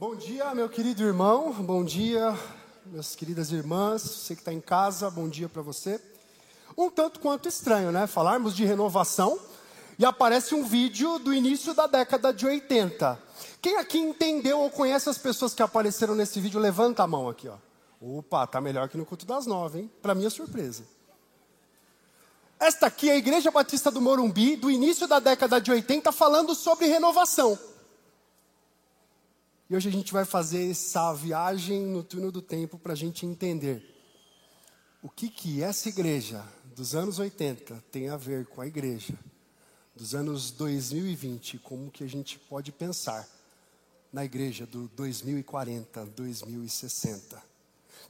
Bom dia, meu querido irmão. Bom dia, minhas queridas irmãs. Você que está em casa, bom dia para você. Um tanto quanto estranho, né? Falarmos de renovação e aparece um vídeo do início da década de 80. Quem aqui entendeu ou conhece as pessoas que apareceram nesse vídeo, levanta a mão aqui, ó. Opa, tá melhor que no culto das nove, hein? Para minha surpresa. Esta aqui é a Igreja Batista do Morumbi, do início da década de 80, falando sobre renovação. E hoje a gente vai fazer essa viagem no túnel do tempo para a gente entender o que, que essa igreja dos anos 80 tem a ver com a igreja dos anos 2020, como que a gente pode pensar na igreja do 2040, 2060. Deixa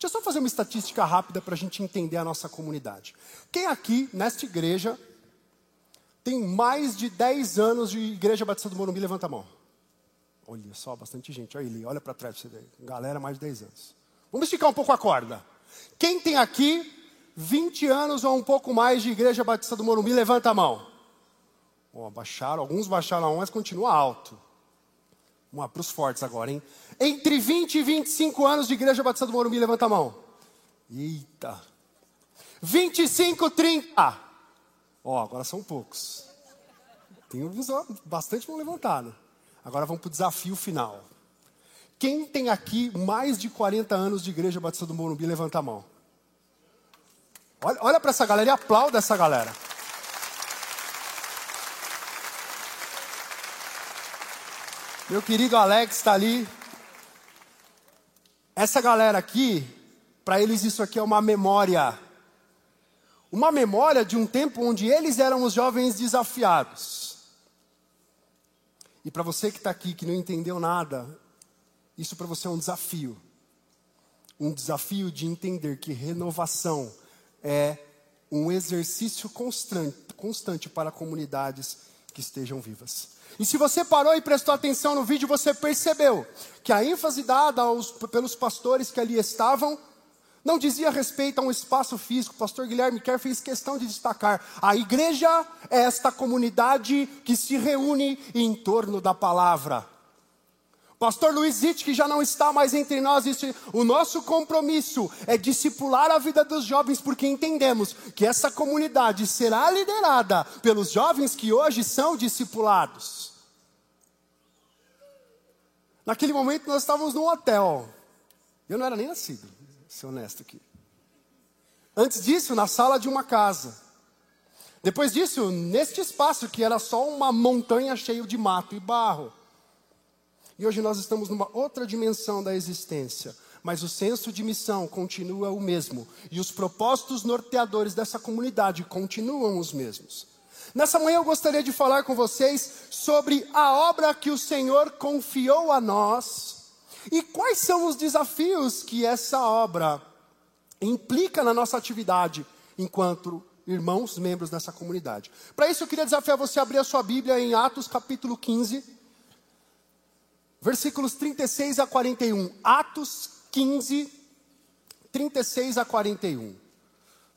eu só fazer uma estatística rápida para a gente entender a nossa comunidade. Quem aqui, nesta igreja, tem mais de 10 anos de Igreja Batista do Morumbi? Levanta a mão. Olha só, bastante gente. Olha ele, olha para trás você. Galera, mais de 10 anos. Vamos esticar um pouco a corda. Quem tem aqui 20 anos ou um pouco mais de Igreja Batista do Morumbi, levanta a mão. Oh, baixaram, alguns baixaram a mão, mas continua alto. Vamos para os fortes agora, hein? Entre 20 e 25 anos de Igreja Batista do Morumbi, levanta a mão. Eita. 25, 30. Ó, agora são poucos. Tem bastante mão levantada. Agora vamos para o desafio final. Quem tem aqui mais de 40 anos de Igreja Batista do Morumbi, levanta a mão. Olha, olha para essa galera e aplauda essa galera. Meu querido Alex está ali. Essa galera aqui, para eles isso aqui é uma memória. Uma memória de um tempo onde eles eram os jovens desafiados. E para você que está aqui, que não entendeu nada, isso para você é um desafio. Um desafio de entender que renovação é um exercício constante, para comunidades que estejam vivas. E se você parou e prestou atenção no vídeo, você percebeu que a ênfase dada aos, pelos pastores que ali estavam não dizia respeito a um espaço físico. Pastor Guilherme Kerr fez questão de destacar. A igreja é esta comunidade que se reúne em torno da palavra. Pastor Luiz Witt, que já não está mais entre nós, disse: o nosso compromisso é discipular a vida dos jovens, porque entendemos que essa comunidade será liderada pelos jovens que hoje são discipulados. Naquele momento nós estávamos num hotel. Eu não era nem nascido ser honesto aqui. Antes disso, na sala de uma casa. Depois disso, neste espaço que era só uma montanha cheia de mato e barro. E hoje nós estamos numa outra dimensão da existência, mas o senso de missão continua o mesmo e os propósitos norteadores dessa comunidade continuam os mesmos. Nessa manhã eu gostaria de falar com vocês sobre a obra que o Senhor confiou a nós e quais são os desafios que essa obra implica na nossa atividade enquanto irmãos, membros dessa comunidade? Para isso eu queria desafiar você a abrir a sua Bíblia em Atos capítulo 15, versículos 36 a 41. Atos 15, 36 a 41.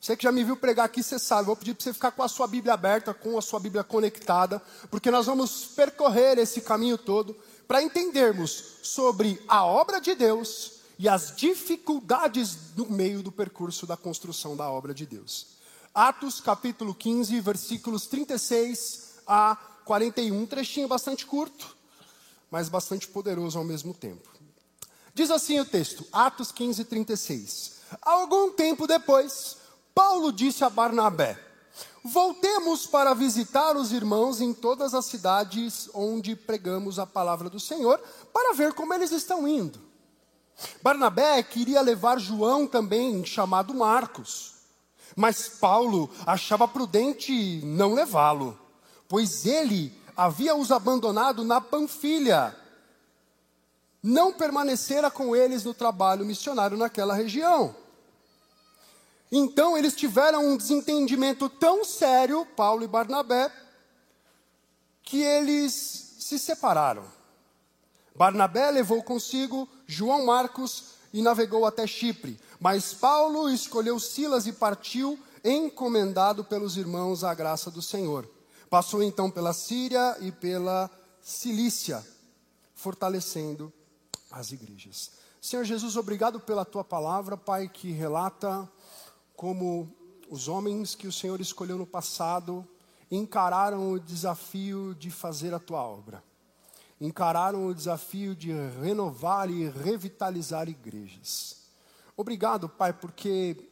Você que já me viu pregar aqui, você sabe. Vou pedir para você ficar com a sua Bíblia aberta, com a sua Bíblia conectada, porque nós vamos percorrer esse caminho todo para entendermos sobre a obra de Deus e as dificuldades no meio do percurso da construção da obra de Deus. Atos capítulo 15, versículos 36 a 41, um trechinho bastante curto, mas bastante poderoso ao mesmo tempo. Diz assim o texto, Atos 15, 36. Algum tempo depois, Paulo disse a Barnabé: Voltemos para visitar os irmãos em todas as cidades onde pregamos a palavra do Senhor, para ver como eles estão indo. Barnabé queria levar João também, chamado Marcos. Mas Paulo achava prudente não levá-lo, pois ele havia os abandonado na Panfilha. Não permanecera com eles no trabalho missionário naquela região. Então eles tiveram um desentendimento tão sério, Paulo e Barnabé, que eles se separaram. Barnabé levou consigo João Marcos e navegou até Chipre, mas Paulo escolheu Silas e partiu, encomendado pelos irmãos à graça do Senhor. Passou então pela Síria e pela Cilícia, fortalecendo as igrejas. Senhor Jesus, obrigado pela tua palavra, Pai, que relata como os homens que o Senhor escolheu no passado encararam o desafio de fazer a tua obra. Encararam o desafio de renovar e revitalizar igrejas. Obrigado, Pai, porque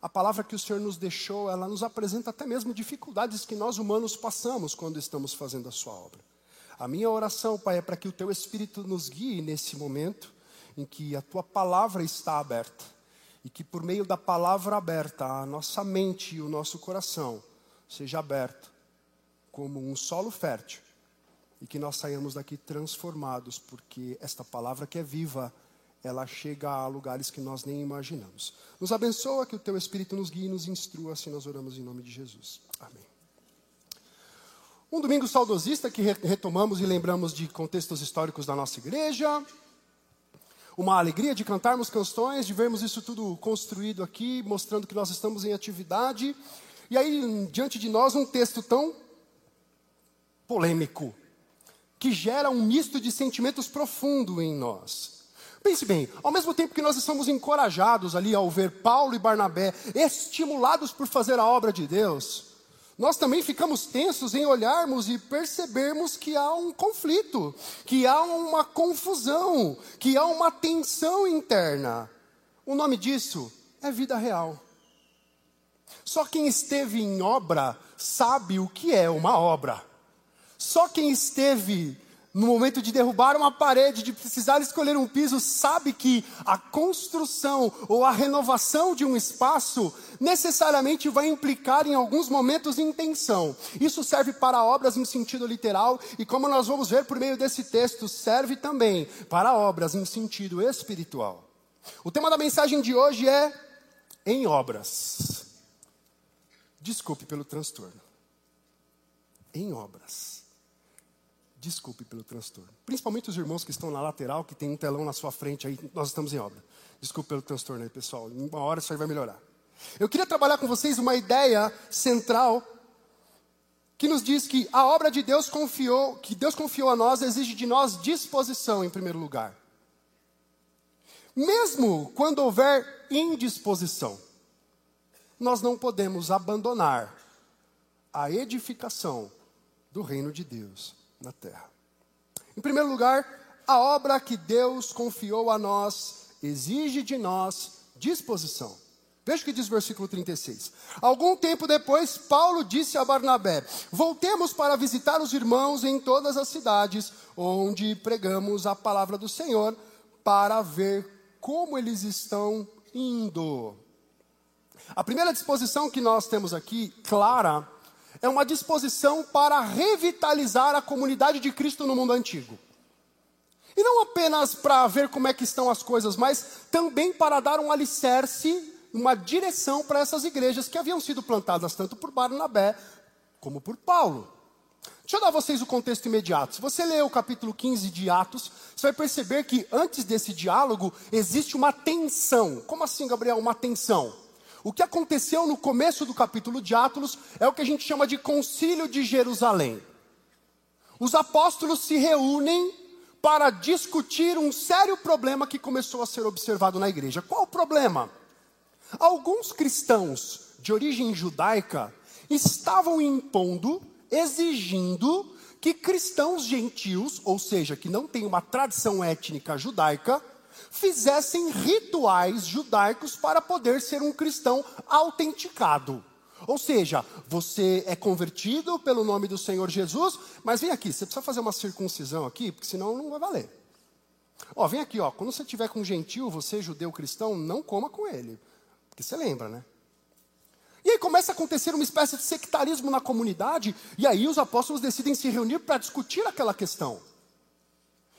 a palavra que o Senhor nos deixou, ela nos apresenta até mesmo dificuldades que nós humanos passamos quando estamos fazendo a sua obra. A minha oração, Pai, é para que o teu Espírito nos guie nesse momento em que a tua palavra está aberta e que por meio da palavra aberta, a nossa mente e o nosso coração seja aberto como um solo fértil e que nós saiamos daqui transformados, porque esta palavra que é viva, ela chega a lugares que nós nem imaginamos. Nos abençoa, que o teu Espírito nos guie e nos instrua, assim nós oramos em nome de Jesus. Amém. Um domingo saudosista que retomamos e lembramos de contextos históricos da nossa igreja. Uma alegria de cantarmos canções, de vermos isso tudo construído aqui, mostrando que nós estamos em atividade. E aí, diante de nós, um texto tão polêmico, que gera um misto de sentimentos profundo em nós. Pense bem, ao mesmo tempo que nós estamos encorajados ali ao ver Paulo e Barnabé estimulados por fazer a obra de Deus, nós também ficamos tensos em olharmos e percebermos que há um conflito, que há uma confusão, que há uma tensão interna. O nome disso é vida real. Só quem esteve em obra sabe o que é uma obra. Só quem esteve no momento de derrubar uma parede, de precisar escolher um piso, sabe que a construção ou a renovação de um espaço necessariamente vai implicar em alguns momentos em tensão. Isso serve para obras em sentido literal e, como nós vamos ver por meio desse texto, serve também para obras em sentido espiritual. O tema da mensagem de hoje é em obras. Desculpe pelo transtorno. Em obras. Desculpe pelo transtorno. Principalmente os irmãos que estão na lateral, que tem um telão na sua frente aí, nós estamos em obra. Desculpe pelo transtorno aí, pessoal. Em uma hora isso aí vai melhorar. Eu queria trabalhar com vocês uma ideia central que nos diz que a obra de Deus confiou, que Deus confiou a nós, exige de nós disposição em primeiro lugar. Mesmo quando houver indisposição, nós não podemos abandonar a edificação do reino de Deus na terra. Em primeiro lugar, a obra que Deus confiou a nós exige de nós disposição. Veja o que diz o versículo 36. Algum tempo depois, Paulo disse a Barnabé: Voltemos para visitar os irmãos em todas as cidades onde pregamos a palavra do Senhor, para ver como eles estão indo. A primeira disposição que nós temos aqui, clara, é uma disposição para revitalizar a comunidade de Cristo no mundo antigo. E não apenas para ver como é que estão as coisas, mas também para dar um alicerce, uma direção para essas igrejas que haviam sido plantadas tanto por Barnabé como por Paulo. Deixa eu dar a vocês o contexto imediato. Se você ler o capítulo 15 de Atos, você vai perceber que antes desse diálogo existe uma tensão. Como assim, Gabriel, uma tensão? O que aconteceu no começo do capítulo de Atos é o que a gente chama de Concílio de Jerusalém. Os apóstolos se reúnem para discutir um sério problema que começou a ser observado na igreja. Qual o problema? Alguns cristãos de origem judaica estavam impondo, exigindo que cristãos gentios, ou seja, que não têm uma tradição étnica judaica, fizessem rituais judaicos para poder ser um cristão autenticado. Ou seja, você é convertido pelo nome do Senhor Jesus, mas vem aqui, você precisa fazer uma circuncisão aqui, porque senão não vai valer. Ó, vem aqui, ó, quando você tiver com um gentil, você judeu cristão, não coma com ele. Porque você lembra, né? E aí começa a acontecer uma espécie de sectarismo na comunidade, e aí os apóstolos decidem se reunir para discutir aquela questão.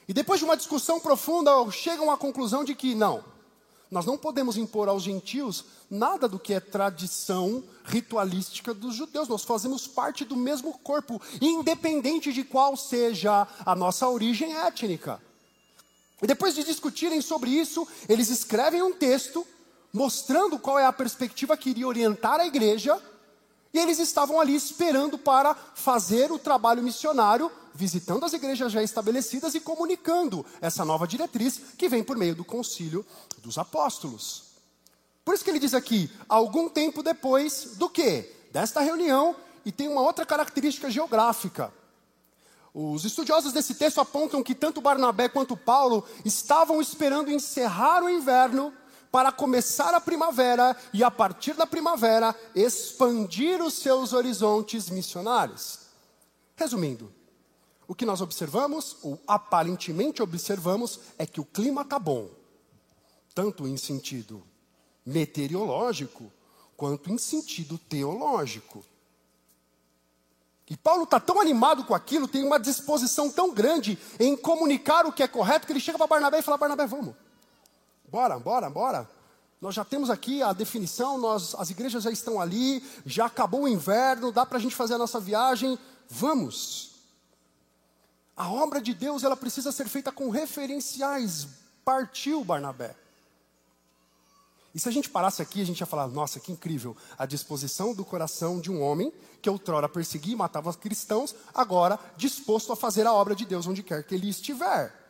E depois de uma discussão profunda, chegam à conclusão de que não, nós não podemos impor aos gentios nada do que é tradição ritualística dos judeus. Nós fazemos parte do mesmo corpo, independente de qual seja a nossa origem étnica. E depois de discutirem sobre isso, eles escrevem um texto mostrando qual é a perspectiva que iria orientar a igreja, e eles estavam ali esperando para fazer o trabalho missionário visitando as igrejas já estabelecidas e comunicando essa nova diretriz que vem por meio do concílio dos apóstolos. Por isso que ele diz aqui, algum tempo depois do que? Desta reunião, e tem uma outra característica geográfica. Os estudiosos desse texto apontam que tanto Barnabé quanto Paulo estavam esperando encerrar o inverno para começar a primavera e, a partir da primavera, expandir os seus horizontes missionários. Resumindo, o que nós observamos, ou aparentemente observamos, é que o clima está bom, tanto em sentido meteorológico, quanto em sentido teológico. E Paulo está tão animado com aquilo, tem uma disposição tão grande em comunicar o que é correto, que ele chega para Barnabé e fala: Barnabé, vamos, bora, bora, bora. Nós já temos aqui a definição, nós, as igrejas já estão ali, já acabou o inverno, dá para a gente fazer a nossa viagem, vamos. A obra de Deus ela precisa ser feita com referenciais. Partiu Barnabé. E se a gente parasse aqui, a gente ia falar: nossa, que incrível, a disposição do coração de um homem que outrora perseguia e matava os cristãos, agora disposto a fazer a obra de Deus onde quer que ele estiver.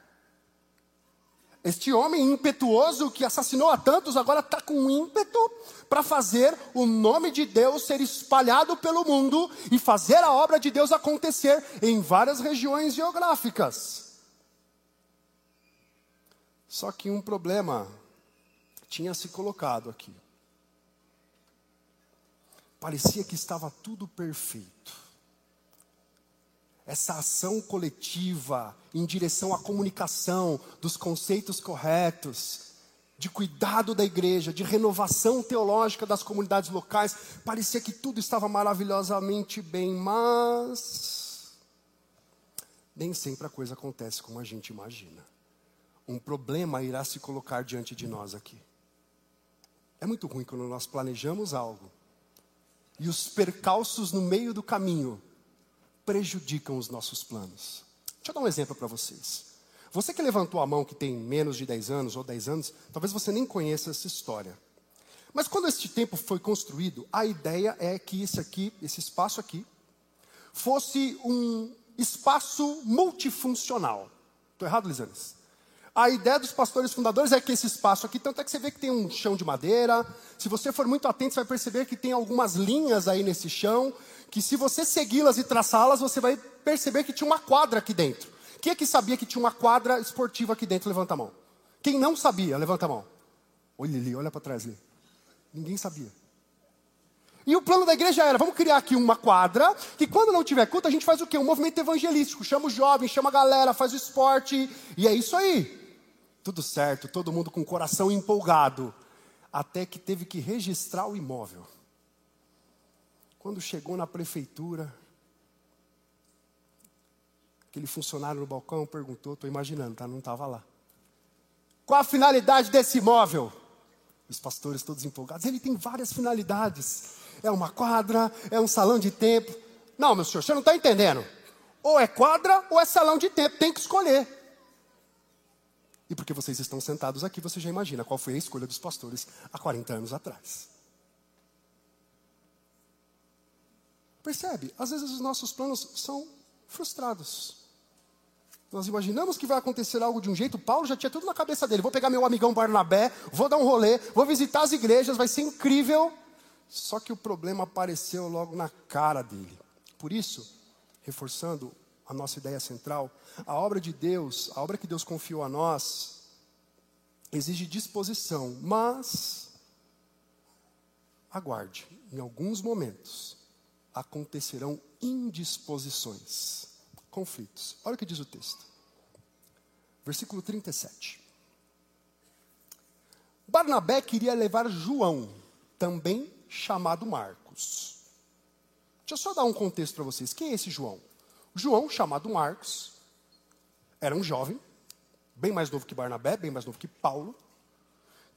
Este homem impetuoso que assassinou a tantos, agora está com ímpeto para fazer o nome de Deus ser espalhado pelo mundo e fazer a obra de Deus acontecer em várias regiões geográficas. Só que um problema tinha se colocado aqui. Parecia que estava tudo perfeito. Essa ação coletiva em direção à comunicação dos conceitos corretos, de cuidado da igreja, de renovação teológica das comunidades locais, parecia que tudo estava maravilhosamente bem, mas nem sempre a coisa acontece como a gente imagina. Um problema irá se colocar diante de nós aqui. É muito ruim quando nós planejamos algo e os percalços no meio do caminho prejudicam os nossos planos. Deixa eu dar um exemplo para vocês. Você que levantou a mão que tem menos de 10 anos ou 10 anos, talvez você nem conheça essa história. Mas quando este templo foi construído, a ideia é que esse aqui, esse espaço aqui, fosse um espaço multifuncional. Estou errado, Lisanes? A ideia dos pastores fundadores é que esse espaço aqui, tanto é que você vê que tem um chão de madeira. Se você for muito atento, você vai perceber que tem algumas linhas aí nesse chão, que se você segui-las e traçá-las, você vai perceber que tinha uma quadra aqui dentro. Quem é que sabia que tinha uma quadra esportiva aqui dentro? Levanta a mão. Quem não sabia, levanta a mão. Olha ali, olha para trás ali. Ninguém sabia. E o plano da igreja era: vamos criar aqui uma quadra, que quando não tiver culto, a gente faz o quê? Um movimento evangelístico. Chama os jovens, chama a galera, faz o esporte. E é isso aí. Tudo certo, todo mundo com o coração empolgado. Até que teve que registrar o imóvel. Quando chegou na prefeitura, aquele funcionário no balcão perguntou, estou imaginando, tá? Não estava lá. Qual a finalidade desse imóvel? Os pastores todos empolgados. Ele tem várias finalidades. É uma quadra, é um salão de tempo. Não, meu senhor, você não está entendendo. Ou é quadra ou é salão de tempo. Tem que escolher. E porque vocês estão sentados aqui, você já imagina qual foi a escolha dos pastores há 40 anos atrás. Percebe? Às vezes os nossos planos são frustrados. Nós imaginamos que vai acontecer algo de um jeito, Paulo já tinha tudo na cabeça dele. Vou pegar meu amigão Barnabé, vou dar um rolê, vou visitar as igrejas, vai ser incrível. Só que o problema apareceu logo na cara dele. Por isso, reforçando a nossa ideia central, a obra de Deus, a obra que Deus confiou a nós, exige disposição, mas aguarde, em alguns momentos acontecerão indisposições, conflitos. Olha o que diz o texto. Versículo 37. Barnabé queria levar João, também chamado Marcos. Deixa eu só dar um contexto para vocês. Quem é esse João? João, chamado Marcos, era um jovem, bem mais novo que Barnabé, bem mais novo que Paulo,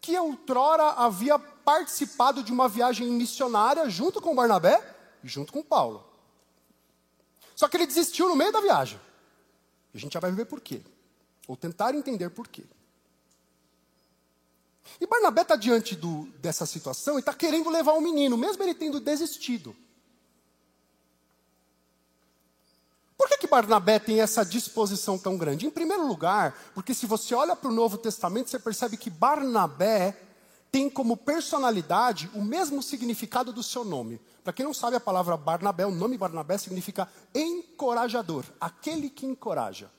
que outrora havia participado de uma viagem missionária junto com Barnabé e junto com Paulo. Só que ele desistiu no meio da viagem. E a gente já vai ver por quê. Ou tentar entender por quê. E Barnabé está diante do, dessa situação e está querendo levar o menino, mesmo ele tendo desistido. Que Barnabé tem essa disposição tão grande? Em primeiro lugar, porque se você olha para o Novo Testamento, você percebe que Barnabé tem como personalidade o mesmo significado do seu nome. Para quem não sabe a palavra Barnabé, o nome Barnabé significa encorajador, aquele que encoraja.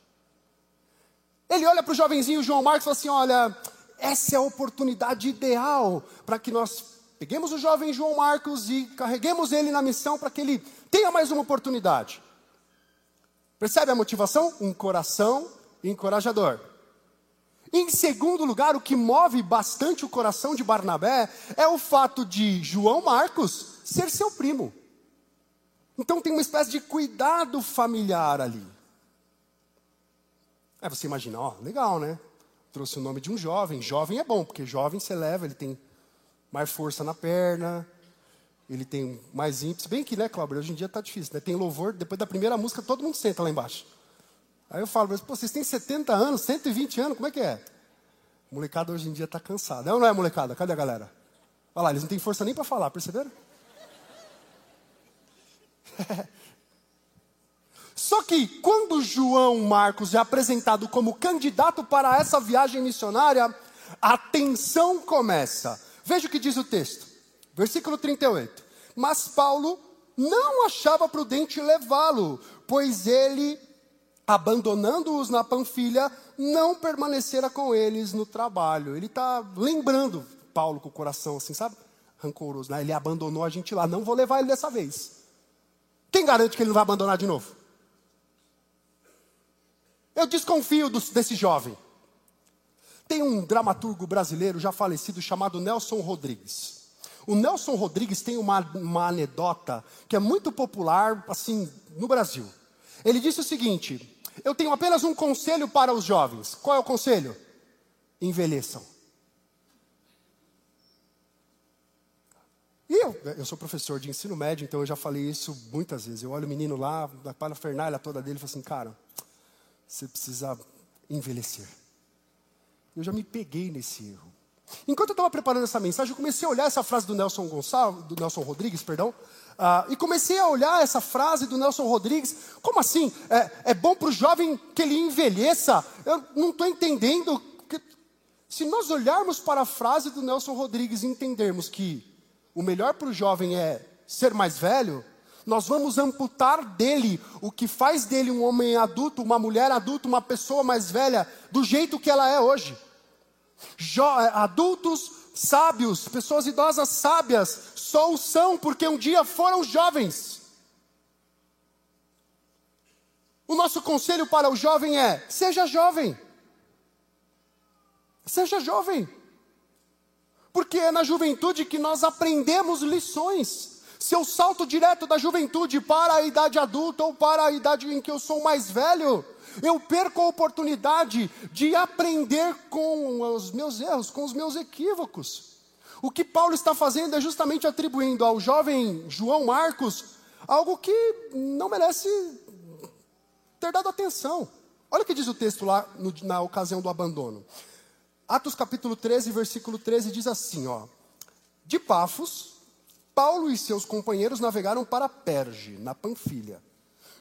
Ele olha para o jovenzinho João Marcos e fala assim: Olha, essa é a oportunidade ideal para que nós peguemos o jovem João Marcos e carreguemos ele na missão para que ele tenha mais uma oportunidade. Percebe a motivação? Um coração encorajador. Em segundo lugar, o que move bastante o coração de Barnabé é o fato de João Marcos ser seu primo. Então tem uma espécie de cuidado familiar ali. Aí você imagina, ó, legal, né? Trouxe o nome de um jovem. Jovem é bom, porque jovem você leva, ele tem mais força na perna, ele tem mais ímpeto. Bem que, né, Cláudio, hoje em dia tá difícil, né? Tem louvor, depois da primeira música todo mundo senta lá embaixo. Aí eu falo, pô, vocês têm 70 anos, 120 anos, como é que é? molecada hoje em dia está cansada. É ou não é, molecada? Cadê a galera? Olha lá, eles não têm força nem para falar, perceberam? Só que quando João Marcos é apresentado como candidato para essa viagem missionária, a tensão começa. Veja o que diz o texto, versículo 38. Mas Paulo não achava prudente levá-lo, pois ele abandonando-os na Panfilha, não permanecera com eles no trabalho. Ele está lembrando Paulo com o coração assim, sabe? Rancoroso, né? Ele abandonou a gente lá, não vou levar ele dessa vez. Quem garante que ele não vai abandonar de novo? Eu desconfio do, desse jovem. Tem um dramaturgo brasileiro já falecido chamado Nelson Rodrigues. O Nelson Rodrigues tem uma, uma anedota que é muito popular, assim, no Brasil. Ele disse o seguinte: eu tenho apenas um conselho para os jovens. Qual é o conselho? Envelheçam. E eu, eu sou professor de ensino médio, então eu já falei isso muitas vezes. Eu olho o menino lá, da parafernália toda dele, e falo assim, cara, você precisa envelhecer. Eu já me peguei nesse erro. Enquanto eu estava preparando essa mensagem, eu comecei a olhar essa frase do Nelson Gonçalves, do Nelson Rodrigues, perdão, uh, e comecei a olhar essa frase do Nelson Rodrigues. Como assim? É, é bom para o jovem que ele envelheça? Eu não estou entendendo. Que, se nós olharmos para a frase do Nelson Rodrigues e entendermos que o melhor para o jovem é ser mais velho, nós vamos amputar dele o que faz dele um homem adulto, uma mulher adulta, uma pessoa mais velha, do jeito que ela é hoje. Jo adultos sábios, pessoas idosas sábias, só o são porque um dia foram jovens. O nosso conselho para o jovem é: seja jovem. Seja jovem. Porque é na juventude que nós aprendemos lições. Se eu salto direto da juventude para a idade adulta ou para a idade em que eu sou mais velho, eu perco a oportunidade de aprender com os meus erros, com os meus equívocos. O que Paulo está fazendo é justamente atribuindo ao jovem João Marcos algo que não merece ter dado atenção. Olha o que diz o texto lá no, na ocasião do abandono. Atos capítulo 13, versículo 13 diz assim, ó: De Pafos, Paulo e seus companheiros navegaram para Perge, na Panfilha.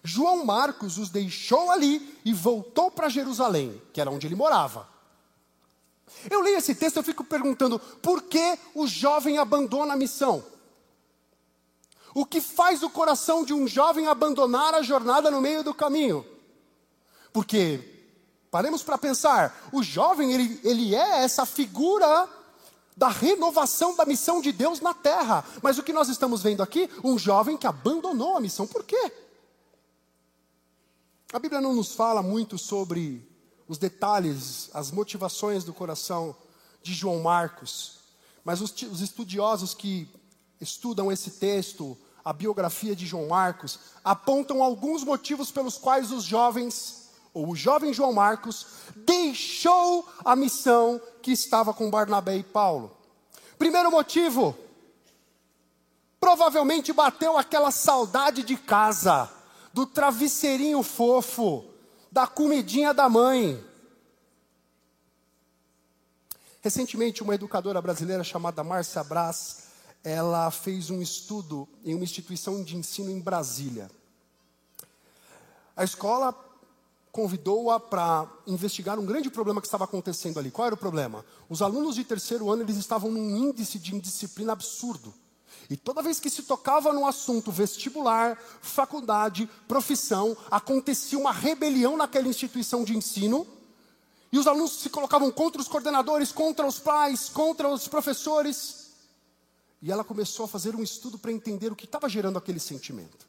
João Marcos os deixou ali e voltou para Jerusalém, que era onde ele morava. Eu leio esse texto e fico perguntando: por que o jovem abandona a missão? O que faz o coração de um jovem abandonar a jornada no meio do caminho? Porque, paremos para pensar, o jovem ele, ele é essa figura da renovação da missão de Deus na terra. Mas o que nós estamos vendo aqui? Um jovem que abandonou a missão. Por quê? A Bíblia não nos fala muito sobre os detalhes, as motivações do coração de João Marcos, mas os, os estudiosos que estudam esse texto, a biografia de João Marcos, apontam alguns motivos pelos quais os jovens, ou o jovem João Marcos, deixou a missão que estava com Barnabé e Paulo. Primeiro motivo, provavelmente bateu aquela saudade de casa, do travesseirinho fofo, da comidinha da mãe. Recentemente, uma educadora brasileira chamada Márcia Brás, ela fez um estudo em uma instituição de ensino em Brasília. A escola convidou-a para investigar um grande problema que estava acontecendo ali. Qual era o problema? Os alunos de terceiro ano eles estavam num índice de indisciplina absurdo. E toda vez que se tocava no assunto vestibular, faculdade, profissão, acontecia uma rebelião naquela instituição de ensino. E os alunos se colocavam contra os coordenadores, contra os pais, contra os professores. E ela começou a fazer um estudo para entender o que estava gerando aquele sentimento.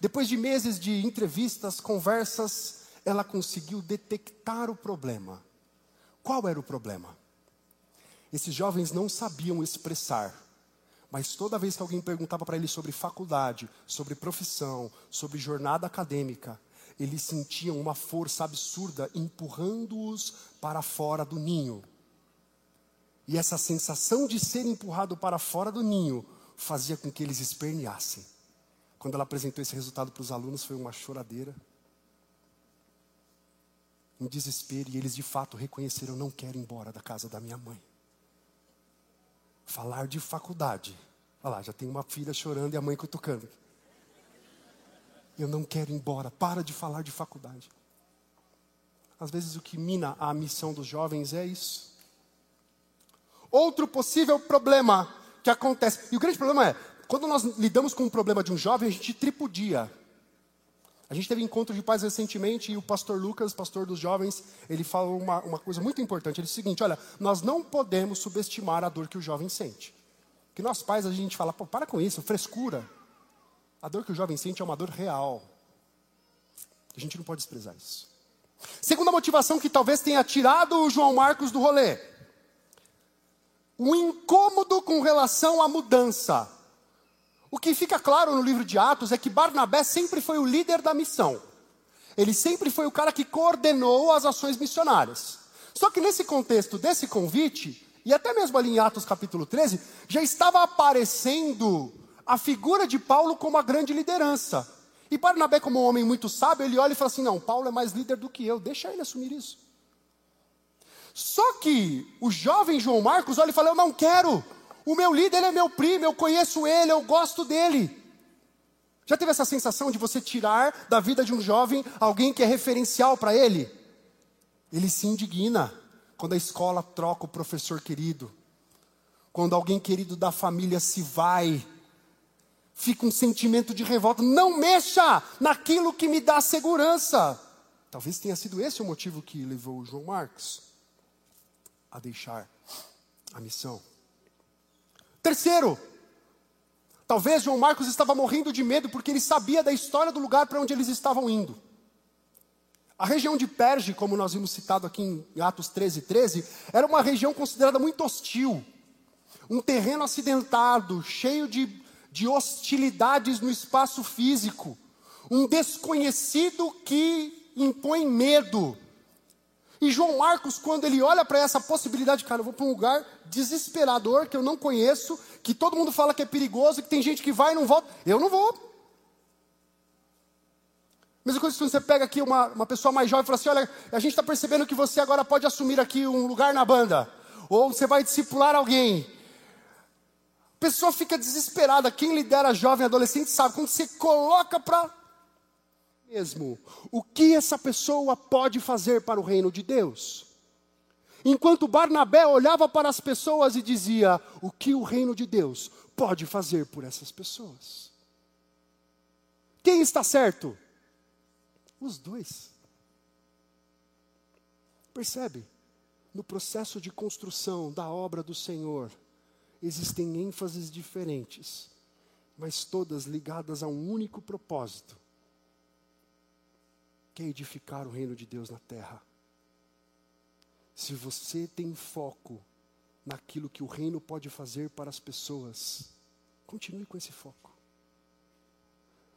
Depois de meses de entrevistas, conversas, ela conseguiu detectar o problema. Qual era o problema? Esses jovens não sabiam expressar, mas toda vez que alguém perguntava para eles sobre faculdade, sobre profissão, sobre jornada acadêmica, eles sentiam uma força absurda empurrando-os para fora do ninho. E essa sensação de ser empurrado para fora do ninho fazia com que eles esperneassem. Quando ela apresentou esse resultado para os alunos, foi uma choradeira um desespero, e eles de fato reconheceram: não quero ir embora da casa da minha mãe. Falar de faculdade. Olha lá, já tem uma filha chorando e a mãe cutucando. Eu não quero ir embora, para de falar de faculdade. Às vezes o que mina a missão dos jovens é isso. Outro possível problema que acontece, e o grande problema é, quando nós lidamos com o problema de um jovem, a gente tripudia. A gente teve encontro de pais recentemente e o pastor Lucas, pastor dos jovens, ele falou uma, uma coisa muito importante. Ele disse o seguinte: olha, nós não podemos subestimar a dor que o jovem sente. Que nós pais a gente fala, pô, para com isso, frescura. A dor que o jovem sente é uma dor real. A gente não pode desprezar isso. Segunda motivação que talvez tenha tirado o João Marcos do rolê. O incômodo com relação à mudança. O que fica claro no livro de Atos é que Barnabé sempre foi o líder da missão. Ele sempre foi o cara que coordenou as ações missionárias. Só que nesse contexto desse convite, e até mesmo ali em Atos capítulo 13, já estava aparecendo a figura de Paulo como a grande liderança. E Barnabé, como um homem muito sábio, ele olha e fala assim: não, Paulo é mais líder do que eu, deixa ele assumir isso. Só que o jovem João Marcos olha e fala: eu não quero, o meu líder é meu primo, eu conheço ele, eu gosto dele. Já teve essa sensação de você tirar da vida de um jovem alguém que é referencial para ele? Ele se indigna quando a escola troca o professor querido, quando alguém querido da família se vai, fica um sentimento de revolta. Não mexa naquilo que me dá segurança. Talvez tenha sido esse o motivo que levou o João Marcos a deixar a missão. Terceiro, talvez João Marcos estava morrendo de medo porque ele sabia da história do lugar para onde eles estavam indo. A região de Perge, como nós vimos citado aqui em Atos 13, 13, era uma região considerada muito hostil. Um terreno acidentado, cheio de, de hostilidades no espaço físico. Um desconhecido que impõe medo. E João Marcos, quando ele olha para essa possibilidade, cara, eu vou para um lugar desesperador que eu não conheço, que todo mundo fala que é perigoso, que tem gente que vai e não volta, eu não vou. Mesma coisa se você pega aqui uma, uma pessoa mais jovem e fala assim: olha, a gente está percebendo que você agora pode assumir aqui um lugar na banda, ou você vai discipular alguém. A pessoa fica desesperada. Quem lidera jovem adolescente sabe, quando você coloca para mesmo o que essa pessoa pode fazer para o reino de Deus. Enquanto Barnabé olhava para as pessoas e dizia: O que o reino de Deus pode fazer por essas pessoas? Quem está certo? Os dois. Percebe? No processo de construção da obra do Senhor, existem ênfases diferentes, mas todas ligadas a um único propósito que é edificar o reino de Deus na terra. Se você tem foco naquilo que o reino pode fazer para as pessoas, continue com esse foco.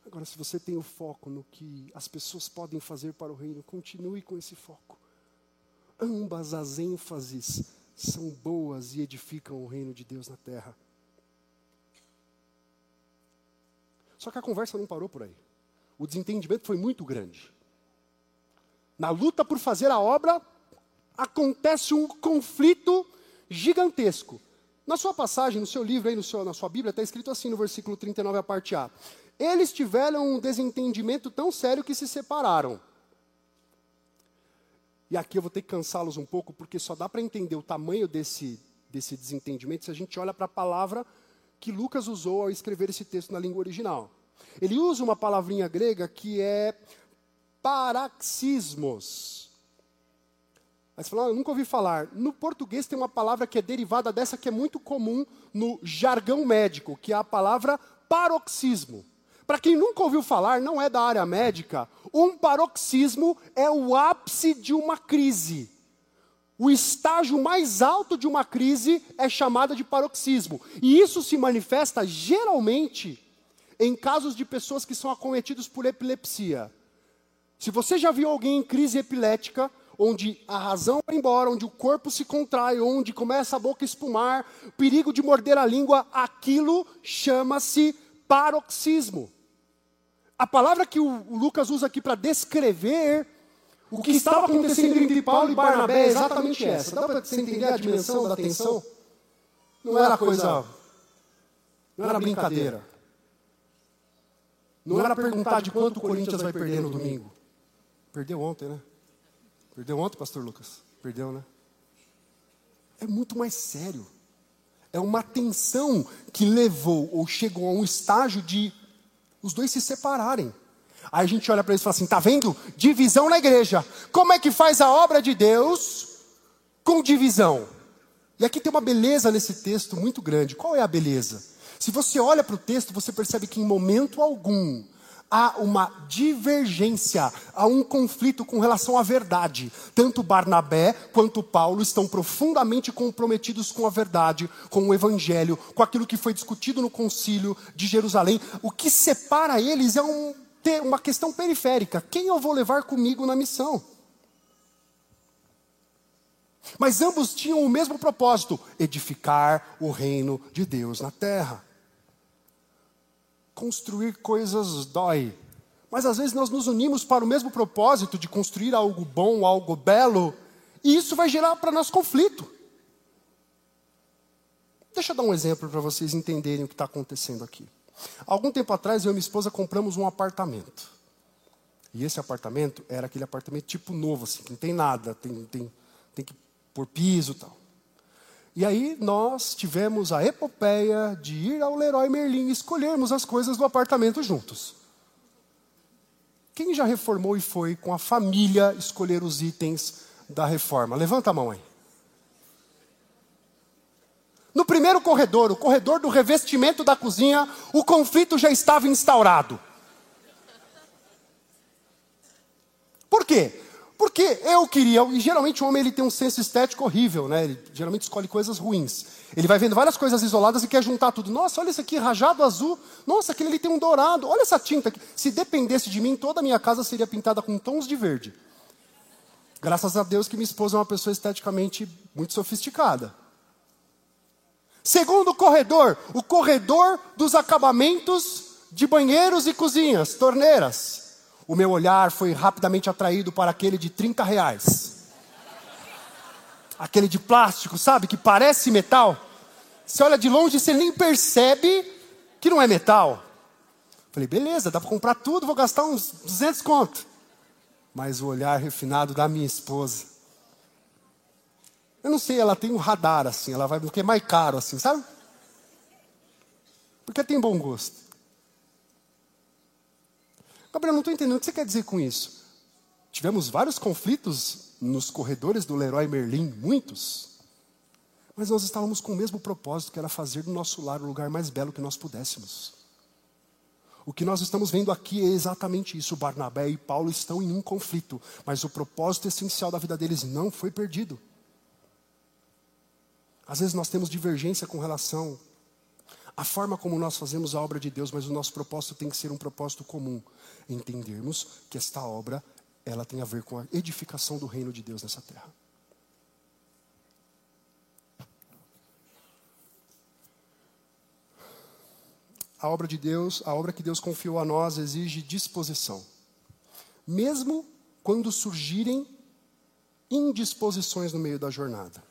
Agora, se você tem o foco no que as pessoas podem fazer para o reino, continue com esse foco. Ambas as ênfases são boas e edificam o reino de Deus na terra. Só que a conversa não parou por aí. O desentendimento foi muito grande. Na luta por fazer a obra, acontece um conflito gigantesco. Na sua passagem, no seu livro, aí no seu, na sua Bíblia, está escrito assim no versículo 39, a parte A. Eles tiveram um desentendimento tão sério que se separaram. E aqui eu vou ter que cansá-los um pouco, porque só dá para entender o tamanho desse, desse desentendimento se a gente olha para a palavra que Lucas usou ao escrever esse texto na língua original. Ele usa uma palavrinha grega que é paraxismos. Aí você fala, ah, eu nunca ouvi falar. No português tem uma palavra que é derivada dessa que é muito comum no jargão médico, que é a palavra paroxismo. Para quem nunca ouviu falar, não é da área médica, um paroxismo é o ápice de uma crise. O estágio mais alto de uma crise é chamada de paroxismo. E isso se manifesta geralmente em casos de pessoas que são acometidos por epilepsia. Se você já viu alguém em crise epilética, onde a razão vai embora, onde o corpo se contrai, onde começa a boca a espumar, perigo de morder a língua, aquilo chama-se paroxismo. A palavra que o Lucas usa aqui para descrever o que estava acontecendo entre Paulo e Barnabé é exatamente essa. Dá para você entender a dimensão da tensão? Não era coisa. Não era brincadeira. Não era perguntar de quanto o Corinthians vai perder no domingo. Perdeu ontem, né? Perdeu ontem, pastor Lucas? Perdeu, né? É muito mais sério. É uma tensão que levou ou chegou a um estágio de os dois se separarem. Aí a gente olha para eles e fala assim: tá vendo? Divisão na igreja. Como é que faz a obra de Deus com divisão? E aqui tem uma beleza nesse texto muito grande. Qual é a beleza? Se você olha para o texto, você percebe que em momento algum há uma divergência, há um conflito com relação à verdade. Tanto Barnabé quanto Paulo estão profundamente comprometidos com a verdade, com o evangelho, com aquilo que foi discutido no concílio de Jerusalém. O que separa eles é um, uma questão periférica: quem eu vou levar comigo na missão? Mas ambos tinham o mesmo propósito: edificar o reino de Deus na terra construir coisas dói. Mas às vezes nós nos unimos para o mesmo propósito de construir algo bom, algo belo, e isso vai gerar para nós conflito. Deixa eu dar um exemplo para vocês entenderem o que está acontecendo aqui. Algum tempo atrás, eu e minha esposa compramos um apartamento. E esse apartamento era aquele apartamento tipo novo, assim, que não tem nada, tem, tem, tem que pôr piso e tal. E aí nós tivemos a epopeia de ir ao Leroy Merlin e escolhermos as coisas do apartamento juntos. Quem já reformou e foi com a família escolher os itens da reforma? Levanta a mão aí. No primeiro corredor, o corredor do revestimento da cozinha, o conflito já estava instaurado. Por quê? Porque eu queria, e geralmente o homem ele tem um senso estético horrível, né? Ele geralmente escolhe coisas ruins. Ele vai vendo várias coisas isoladas e quer juntar tudo. Nossa, olha isso aqui, rajado azul. Nossa, aquele ali tem um dourado. Olha essa tinta aqui. Se dependesse de mim, toda a minha casa seria pintada com tons de verde. Graças a Deus que minha esposa é uma pessoa esteticamente muito sofisticada. Segundo corredor, o corredor dos acabamentos de banheiros e cozinhas, torneiras. O meu olhar foi rapidamente atraído para aquele de 30 reais. Aquele de plástico, sabe? Que parece metal. Você olha de longe e você nem percebe que não é metal. Falei, beleza, dá para comprar tudo, vou gastar uns 200 conto. Mas o olhar refinado da minha esposa. Eu não sei, ela tem um radar assim, ela vai porque é mais caro assim, sabe? Porque tem bom gosto. Gabriel, não estou entendendo o que você quer dizer com isso. Tivemos vários conflitos nos corredores do Leroy Merlin, muitos. Mas nós estávamos com o mesmo propósito, que era fazer do nosso lar o lugar mais belo que nós pudéssemos. O que nós estamos vendo aqui é exatamente isso. Barnabé e Paulo estão em um conflito, mas o propósito essencial da vida deles não foi perdido. Às vezes nós temos divergência com relação à forma como nós fazemos a obra de Deus, mas o nosso propósito tem que ser um propósito comum entendermos que esta obra ela tem a ver com a edificação do reino de Deus nessa terra. A obra de Deus, a obra que Deus confiou a nós exige disposição. Mesmo quando surgirem indisposições no meio da jornada.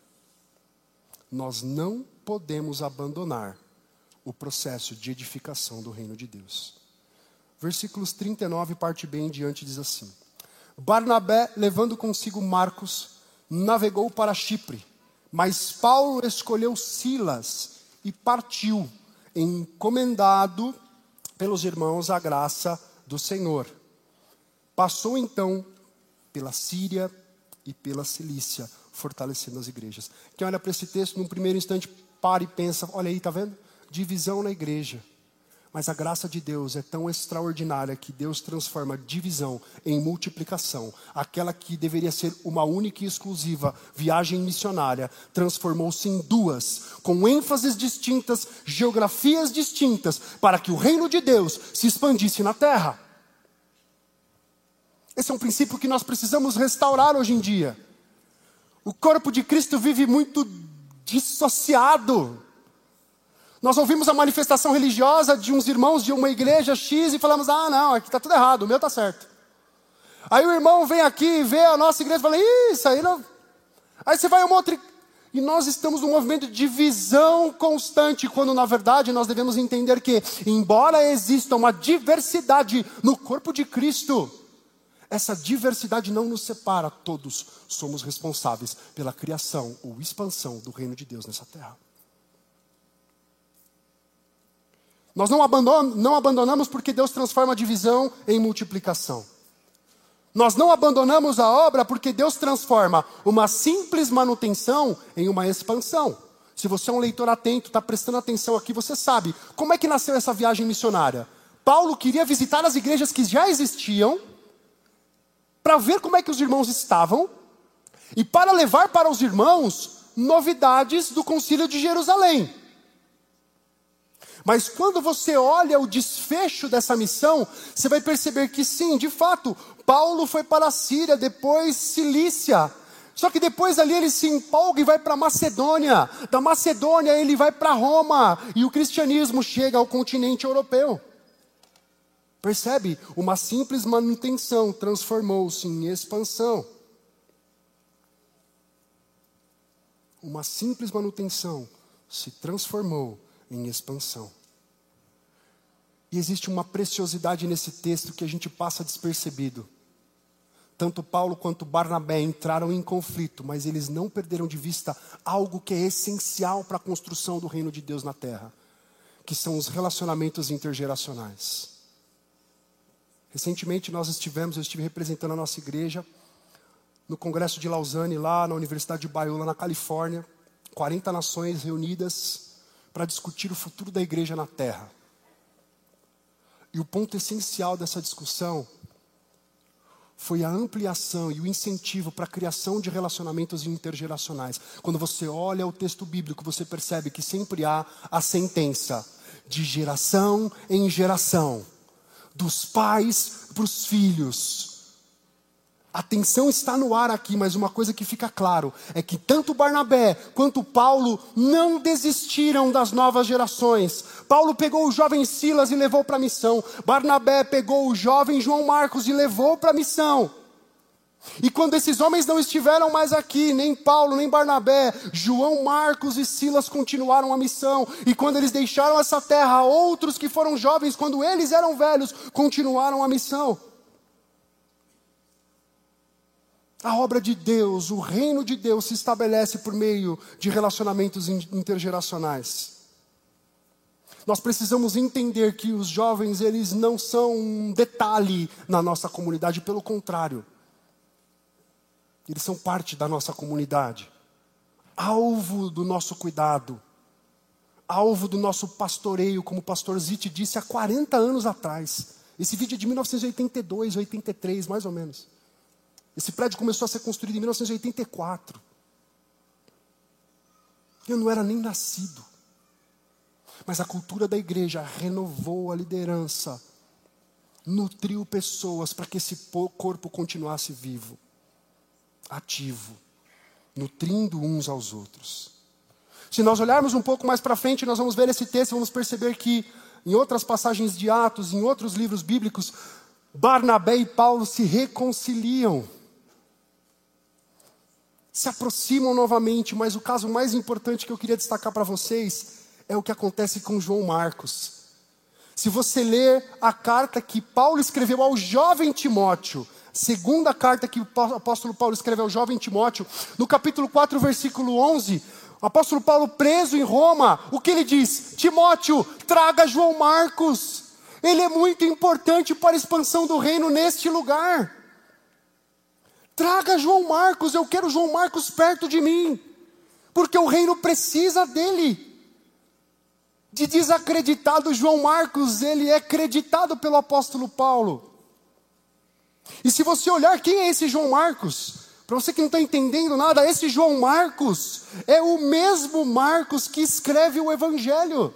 Nós não podemos abandonar o processo de edificação do reino de Deus. versículos 39, parte B em diante, diz assim: Barnabé, levando consigo Marcos, navegou para Chipre, mas Paulo escolheu Silas e partiu, encomendado pelos irmãos à graça do Senhor. Passou então pela Síria e pela Cilícia, fortalecendo as igrejas. Quem olha para esse texto, num primeiro instante, para e pensa: olha aí, está vendo? Divisão na igreja. Mas a graça de Deus é tão extraordinária que Deus transforma divisão em multiplicação. Aquela que deveria ser uma única e exclusiva viagem missionária transformou-se em duas, com ênfases distintas, geografias distintas, para que o reino de Deus se expandisse na terra. Esse é um princípio que nós precisamos restaurar hoje em dia. O corpo de Cristo vive muito dissociado nós ouvimos a manifestação religiosa de uns irmãos de uma igreja X e falamos: ah, não, aqui está tudo errado, o meu está certo. Aí o irmão vem aqui e vê a nossa igreja e fala: isso aí não. Aí você vai a uma outra. E nós estamos num movimento de divisão constante, quando na verdade nós devemos entender que, embora exista uma diversidade no corpo de Cristo, essa diversidade não nos separa, todos somos responsáveis pela criação ou expansão do reino de Deus nessa terra. Nós não, abandonamos, não abandonamos porque Deus transforma a divisão em multiplicação. Nós não abandonamos a obra porque Deus transforma uma simples manutenção em uma expansão. Se você é um leitor atento, está prestando atenção aqui, você sabe como é que nasceu essa viagem missionária. Paulo queria visitar as igrejas que já existiam, para ver como é que os irmãos estavam, e para levar para os irmãos novidades do concílio de Jerusalém. Mas quando você olha o desfecho dessa missão, você vai perceber que sim, de fato, Paulo foi para a Síria, depois Cilícia. Só que depois ali ele se empolga e vai para Macedônia. Da Macedônia ele vai para Roma. E o cristianismo chega ao continente europeu. Percebe? Uma simples manutenção transformou-se em expansão. Uma simples manutenção se transformou em expansão. E existe uma preciosidade nesse texto que a gente passa despercebido. Tanto Paulo quanto Barnabé entraram em conflito, mas eles não perderam de vista algo que é essencial para a construção do reino de Deus na terra, que são os relacionamentos intergeracionais. Recentemente nós estivemos, eu estive representando a nossa igreja no Congresso de Lausanne, lá na Universidade de Biola, na Califórnia, 40 nações reunidas para discutir o futuro da igreja na terra. E o ponto essencial dessa discussão foi a ampliação e o incentivo para a criação de relacionamentos intergeracionais. Quando você olha o texto bíblico, você percebe que sempre há a sentença de geração em geração, dos pais para os filhos, a tensão está no ar aqui, mas uma coisa que fica claro é que tanto Barnabé quanto Paulo não desistiram das novas gerações. Paulo pegou o jovem Silas e levou para a missão. Barnabé pegou o jovem João Marcos e levou para a missão. E quando esses homens não estiveram mais aqui, nem Paulo, nem Barnabé, João Marcos e Silas continuaram a missão. E quando eles deixaram essa terra, outros que foram jovens, quando eles eram velhos, continuaram a missão. A obra de Deus, o reino de Deus se estabelece por meio de relacionamentos intergeracionais. Nós precisamos entender que os jovens, eles não são um detalhe na nossa comunidade, pelo contrário. Eles são parte da nossa comunidade. Alvo do nosso cuidado. Alvo do nosso pastoreio, como o pastor Zitt disse há 40 anos atrás. Esse vídeo é de 1982, 83, mais ou menos. Esse prédio começou a ser construído em 1984. Eu não era nem nascido. Mas a cultura da igreja renovou a liderança, nutriu pessoas para que esse corpo continuasse vivo, ativo, nutrindo uns aos outros. Se nós olharmos um pouco mais para frente, nós vamos ver esse texto, vamos perceber que em outras passagens de Atos, em outros livros bíblicos, Barnabé e Paulo se reconciliam se aproximam novamente, mas o caso mais importante que eu queria destacar para vocês é o que acontece com João Marcos. Se você ler a carta que Paulo escreveu ao jovem Timóteo, segunda carta que o apóstolo Paulo escreveu ao jovem Timóteo, no capítulo 4, versículo 11, o apóstolo Paulo preso em Roma, o que ele diz? Timóteo, traga João Marcos. Ele é muito importante para a expansão do reino neste lugar. Traga João Marcos, eu quero João Marcos perto de mim, porque o reino precisa dele. De desacreditado João Marcos, ele é acreditado pelo apóstolo Paulo. E se você olhar quem é esse João Marcos, para você que não está entendendo nada, esse João Marcos é o mesmo Marcos que escreve o Evangelho.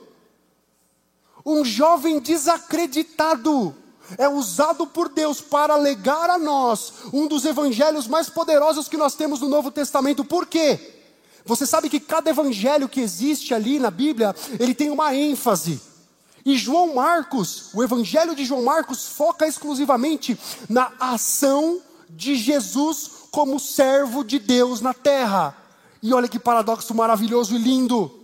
Um jovem desacreditado é usado por Deus para legar a nós um dos evangelhos mais poderosos que nós temos no Novo Testamento. Por quê? Você sabe que cada evangelho que existe ali na Bíblia, ele tem uma ênfase. E João Marcos, o evangelho de João Marcos foca exclusivamente na ação de Jesus como servo de Deus na terra. E olha que paradoxo maravilhoso e lindo.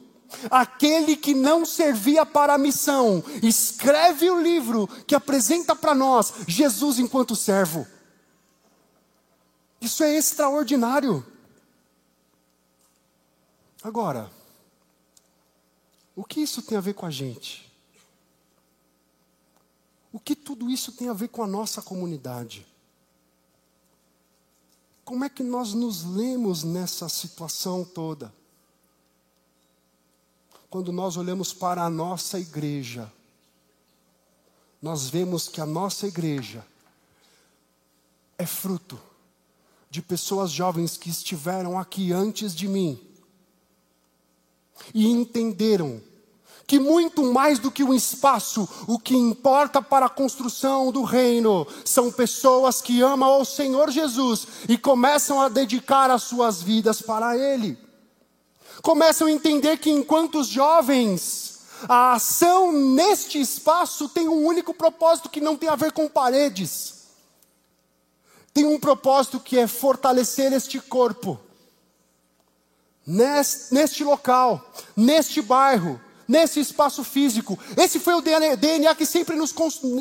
Aquele que não servia para a missão, escreve o livro que apresenta para nós Jesus enquanto servo. Isso é extraordinário. Agora, o que isso tem a ver com a gente? O que tudo isso tem a ver com a nossa comunidade? Como é que nós nos lemos nessa situação toda? Quando nós olhamos para a nossa igreja, nós vemos que a nossa igreja é fruto de pessoas jovens que estiveram aqui antes de mim e entenderam que muito mais do que o espaço, o que importa para a construção do reino são pessoas que amam ao Senhor Jesus e começam a dedicar as suas vidas para Ele. Começam a entender que enquanto os jovens, a ação neste espaço tem um único propósito que não tem a ver com paredes. Tem um propósito que é fortalecer este corpo. Neste, neste local, neste bairro, nesse espaço físico. Esse foi o DNA que sempre nos,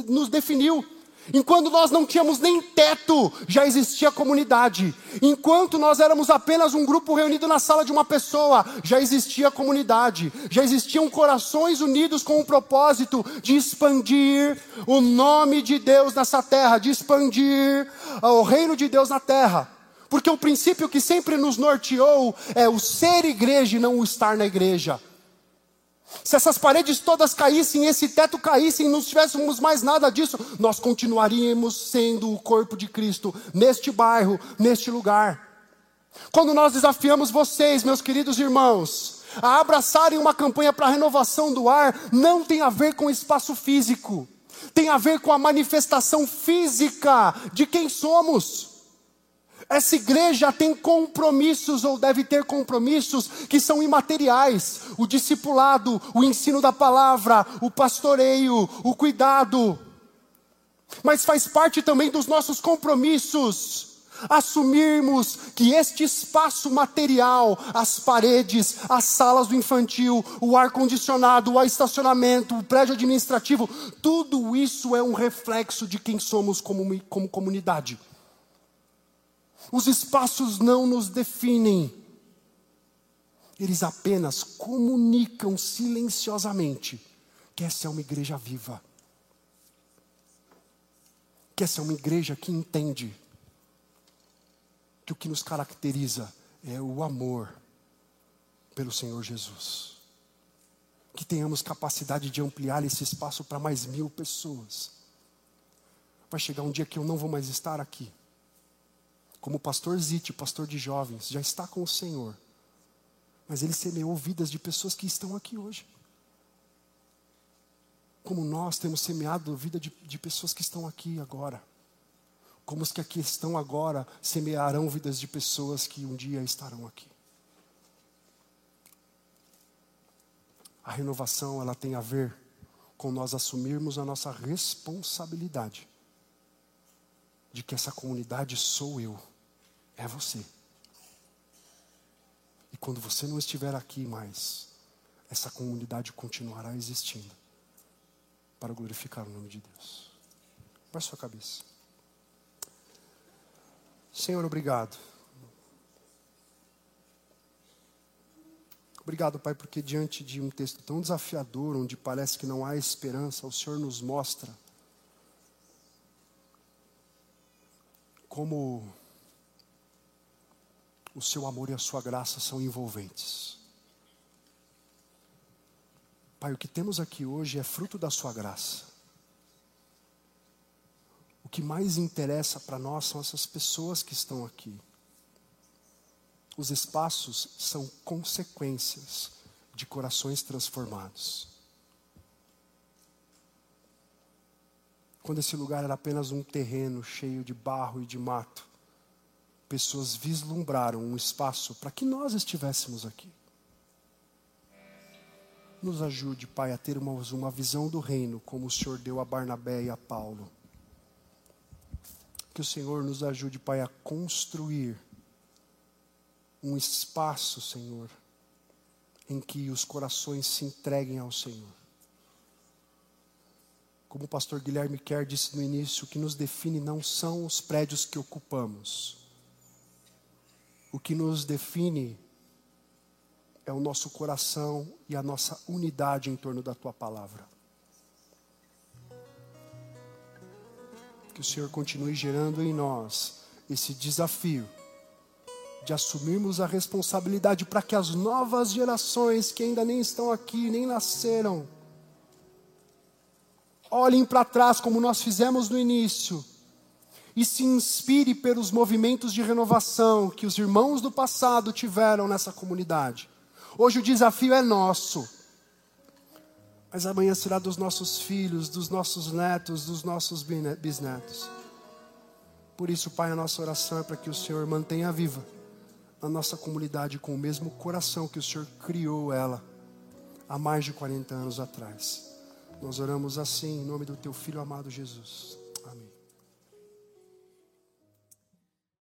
nos definiu. Enquanto nós não tínhamos nem teto, já existia comunidade. Enquanto nós éramos apenas um grupo reunido na sala de uma pessoa, já existia comunidade. Já existiam corações unidos com o propósito de expandir o nome de Deus nessa terra, de expandir o reino de Deus na terra. Porque o princípio que sempre nos norteou é o ser igreja e não o estar na igreja. Se essas paredes todas caíssem, esse teto caísse e não tivéssemos mais nada disso, nós continuaríamos sendo o corpo de Cristo neste bairro, neste lugar. Quando nós desafiamos vocês, meus queridos irmãos, a abraçarem uma campanha para a renovação do ar, não tem a ver com espaço físico, tem a ver com a manifestação física de quem somos. Essa igreja tem compromissos, ou deve ter compromissos, que são imateriais: o discipulado, o ensino da palavra, o pastoreio, o cuidado. Mas faz parte também dos nossos compromissos assumirmos que este espaço material, as paredes, as salas do infantil, o ar-condicionado, o estacionamento, o prédio administrativo, tudo isso é um reflexo de quem somos como, como comunidade. Os espaços não nos definem. Eles apenas comunicam silenciosamente que essa é uma igreja viva. Que essa é uma igreja que entende que o que nos caracteriza é o amor pelo Senhor Jesus. Que tenhamos capacidade de ampliar esse espaço para mais mil pessoas. Vai chegar um dia que eu não vou mais estar aqui como pastor Zite, pastor de jovens, já está com o Senhor. Mas ele semeou vidas de pessoas que estão aqui hoje. Como nós temos semeado vida de, de pessoas que estão aqui agora. Como os que aqui estão agora semearão vidas de pessoas que um dia estarão aqui. A renovação ela tem a ver com nós assumirmos a nossa responsabilidade de que essa comunidade sou eu é você. E quando você não estiver aqui mais, essa comunidade continuará existindo. para glorificar o nome de Deus. Baixe sua cabeça. Senhor, obrigado. Obrigado, Pai, porque diante de um texto tão desafiador, onde parece que não há esperança, o Senhor nos mostra como o seu amor e a sua graça são envolventes. Pai, o que temos aqui hoje é fruto da sua graça. O que mais interessa para nós são essas pessoas que estão aqui. Os espaços são consequências de corações transformados. Quando esse lugar era apenas um terreno cheio de barro e de mato, pessoas vislumbraram um espaço para que nós estivéssemos aqui. Nos ajude, Pai, a ter uma, uma visão do reino, como o Senhor deu a Barnabé e a Paulo. Que o Senhor nos ajude, Pai, a construir um espaço, Senhor, em que os corações se entreguem ao Senhor. Como o pastor Guilherme Kerr disse no início, o que nos define não são os prédios que ocupamos. O que nos define é o nosso coração e a nossa unidade em torno da tua palavra. Que o Senhor continue gerando em nós esse desafio de assumirmos a responsabilidade para que as novas gerações que ainda nem estão aqui, nem nasceram, olhem para trás como nós fizemos no início e se inspire pelos movimentos de renovação que os irmãos do passado tiveram nessa comunidade. Hoje o desafio é nosso. Mas amanhã será dos nossos filhos, dos nossos netos, dos nossos bisnetos. Por isso, Pai, a nossa oração é para que o Senhor mantenha viva a nossa comunidade com o mesmo coração que o Senhor criou ela há mais de 40 anos atrás. Nós oramos assim em nome do teu filho amado Jesus.